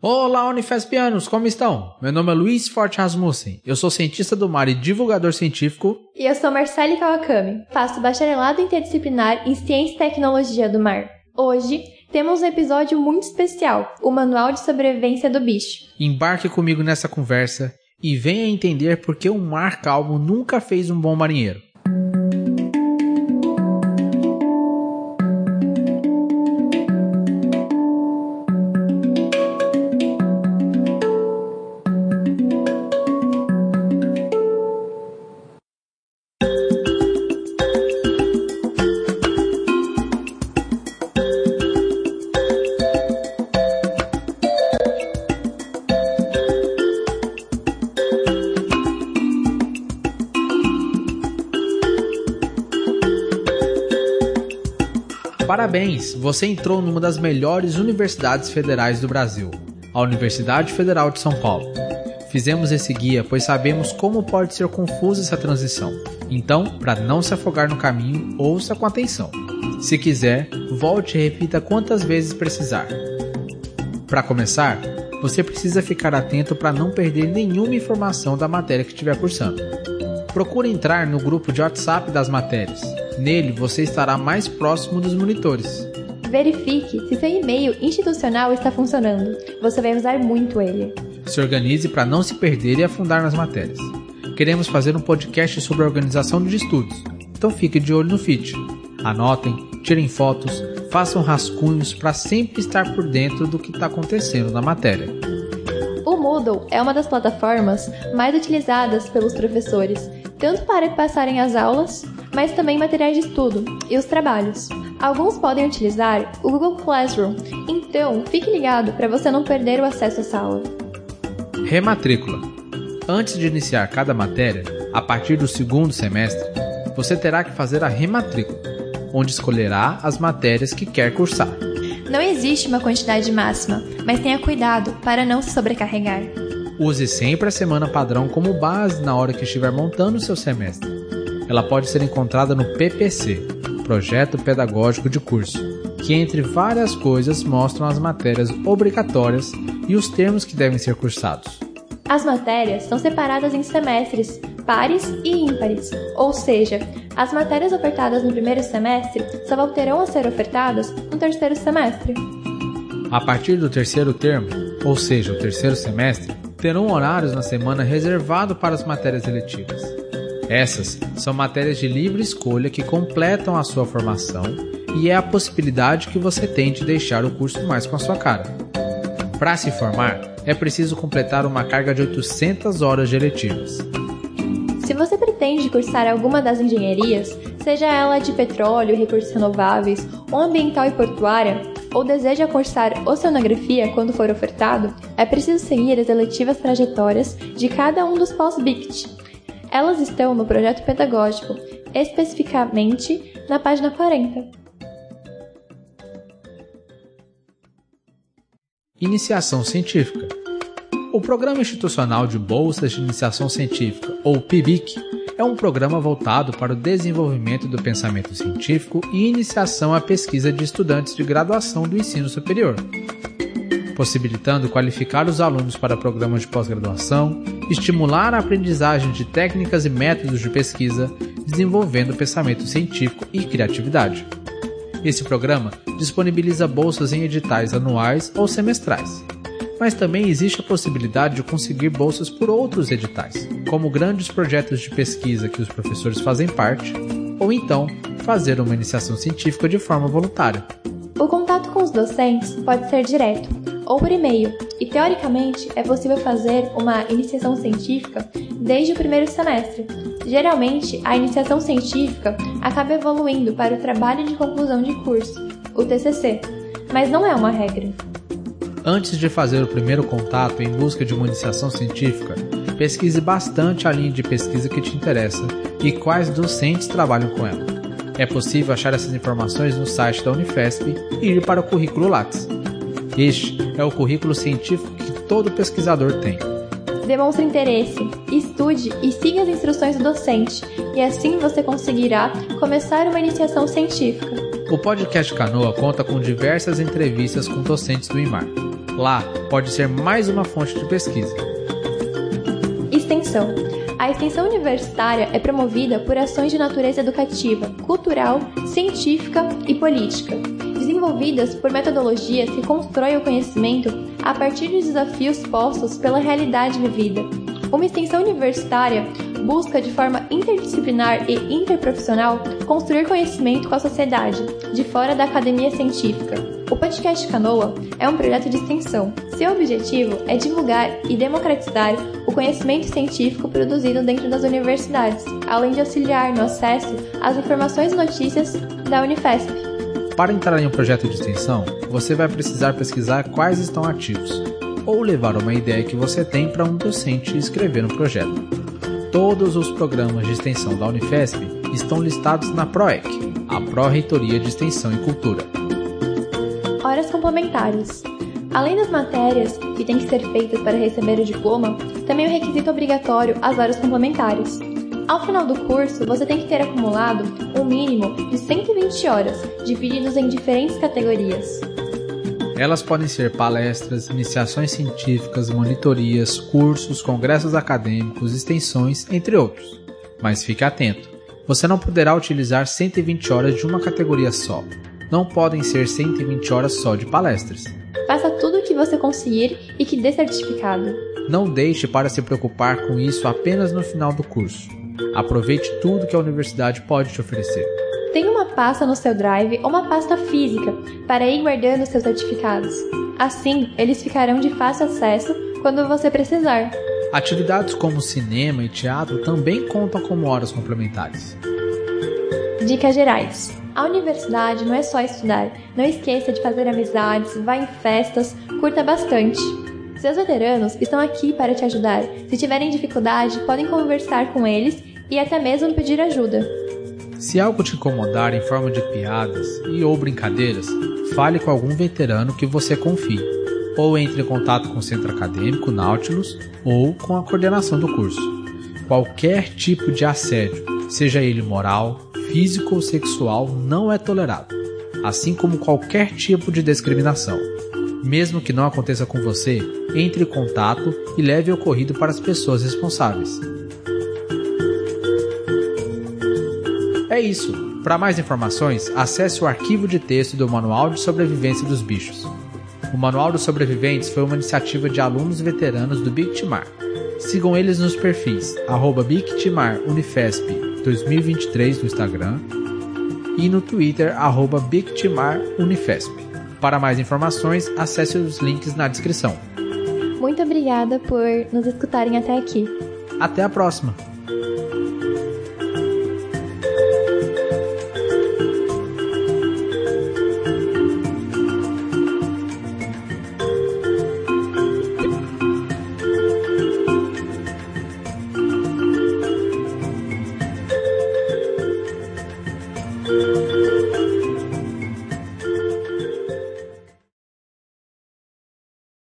Olá, Unifespianos, como estão? Meu nome é Luiz Forte Rasmussen, eu sou cientista do mar e divulgador científico. E eu sou Marcele Kawakami, faço bacharelado interdisciplinar em Ciência e Tecnologia do Mar. Hoje temos um episódio muito especial, o Manual de Sobrevivência do Bicho. Embarque comigo nessa conversa e venha entender por que um mar calmo nunca fez um bom marinheiro. Parabéns, você entrou numa das melhores universidades federais do Brasil, a Universidade Federal de São Paulo. Fizemos esse guia pois sabemos como pode ser confusa essa transição. Então, para não se afogar no caminho, ouça com atenção. Se quiser, volte e repita quantas vezes precisar. Para começar, você precisa ficar atento para não perder nenhuma informação da matéria que estiver cursando. Procure entrar no grupo de WhatsApp das matérias Nele você estará mais próximo dos monitores. Verifique se seu e-mail institucional está funcionando. Você vai usar muito ele. Se organize para não se perder e afundar nas matérias. Queremos fazer um podcast sobre a organização de estudos, então fique de olho no feed. Anotem, tirem fotos, façam rascunhos para sempre estar por dentro do que está acontecendo na matéria. O Moodle é uma das plataformas mais utilizadas pelos professores, tanto para passarem as aulas mas também materiais de estudo e os trabalhos. Alguns podem utilizar o Google Classroom, então fique ligado para você não perder o acesso à sala. Rematrícula. Antes de iniciar cada matéria, a partir do segundo semestre, você terá que fazer a rematrícula, onde escolherá as matérias que quer cursar. Não existe uma quantidade máxima, mas tenha cuidado para não se sobrecarregar. Use sempre a semana padrão como base na hora que estiver montando o seu semestre ela pode ser encontrada no PPC, Projeto Pedagógico de Curso, que entre várias coisas mostram as matérias obrigatórias e os termos que devem ser cursados. As matérias são separadas em semestres pares e ímpares, ou seja, as matérias ofertadas no primeiro semestre só voltarão a ser ofertadas no terceiro semestre. A partir do terceiro termo, ou seja, o terceiro semestre, terão horários na semana reservado para as matérias eletivas. Essas são matérias de livre escolha que completam a sua formação e é a possibilidade que você tem de deixar o curso mais com a sua cara. Para se formar, é preciso completar uma carga de 800 horas de eletivas. Se você pretende cursar alguma das engenharias, seja ela de petróleo, recursos renováveis ou ambiental e portuária, ou deseja cursar oceanografia quando for ofertado, é preciso seguir as eletivas trajetórias de cada um dos pós-BICT, elas estão no projeto pedagógico, especificamente na página 40. Iniciação científica. O Programa Institucional de Bolsas de Iniciação Científica, ou PIBIC, é um programa voltado para o desenvolvimento do pensamento científico e iniciação à pesquisa de estudantes de graduação do ensino superior, possibilitando qualificar os alunos para programas de pós-graduação, estimular a aprendizagem de técnicas e métodos de pesquisa, desenvolvendo pensamento científico e criatividade. Esse programa disponibiliza bolsas em editais anuais ou semestrais. Mas também existe a possibilidade de conseguir bolsas por outros editais, como grandes projetos de pesquisa que os professores fazem parte, ou então fazer uma iniciação científica de forma voluntária. O contato com os docentes pode ser direto, ou por e-mail, e teoricamente é possível fazer uma iniciação científica desde o primeiro semestre. Geralmente, a iniciação científica acaba evoluindo para o trabalho de conclusão de curso, o TCC, mas não é uma regra. Antes de fazer o primeiro contato em busca de uma iniciação científica, pesquise bastante a linha de pesquisa que te interessa e quais docentes trabalham com ela. É possível achar essas informações no site da Unifesp e ir para o currículo Lattes. Este é o currículo científico que todo pesquisador tem. Demonstre interesse, estude e siga as instruções do docente, e assim você conseguirá começar uma iniciação científica. O podcast Canoa conta com diversas entrevistas com docentes do IMAR. Lá pode ser mais uma fonte de pesquisa. Extensão. A extensão universitária é promovida por ações de natureza educativa, cultural, científica e política, desenvolvidas por metodologias que constroem o conhecimento a partir de desafios postos pela realidade vivida. Uma extensão universitária busca de forma interdisciplinar e interprofissional construir conhecimento com a sociedade, de fora da academia científica. O podcast Canoa é um projeto de extensão. Seu objetivo é divulgar e democratizar o conhecimento científico produzido dentro das universidades, além de auxiliar no acesso às informações e notícias da Unifesp. Para entrar em um projeto de extensão, você vai precisar pesquisar quais estão ativos, ou levar uma ideia que você tem para um docente escrever um projeto. Todos os programas de extensão da Unifesp estão listados na PROEC, a Pró-Reitoria de Extensão e Cultura. Horas complementares. Além das matérias que têm que ser feitas para receber o diploma, também é um requisito obrigatório as horas complementares. Ao final do curso, você tem que ter acumulado um mínimo de 120 horas, divididos em diferentes categorias. Elas podem ser palestras, iniciações científicas, monitorias, cursos, congressos acadêmicos, extensões, entre outros. Mas fique atento, você não poderá utilizar 120 horas de uma categoria só. Não podem ser 120 horas só de palestras. Faça tudo o que você conseguir e que dê certificado. Não deixe para se preocupar com isso apenas no final do curso. Aproveite tudo que a universidade pode te oferecer. Tenha uma pasta no seu Drive ou uma pasta física para ir guardando seus certificados. Assim, eles ficarão de fácil acesso quando você precisar. Atividades como cinema e teatro também contam como horas complementares. Dicas gerais. A universidade não é só estudar. Não esqueça de fazer amizades, vá em festas, curta bastante. Seus veteranos estão aqui para te ajudar. Se tiverem dificuldade, podem conversar com eles e até mesmo pedir ajuda. Se algo te incomodar em forma de piadas e ou brincadeiras, fale com algum veterano que você confie, ou entre em contato com o centro acadêmico Nautilus ou com a coordenação do curso. Qualquer tipo de assédio, seja ele moral, físico ou sexual, não é tolerado, assim como qualquer tipo de discriminação. Mesmo que não aconteça com você, entre em contato e leve o ocorrido para as pessoas responsáveis. É isso. Para mais informações, acesse o arquivo de texto do Manual de Sobrevivência dos Bichos. O Manual dos Sobreviventes foi uma iniciativa de alunos veteranos do Bictimar. Sigam eles nos perfis Bictimarunifesp 2023 no Instagram e no Twitter Bictimarunifesp. Para mais informações, acesse os links na descrição. Muito obrigada por nos escutarem até aqui. Até a próxima!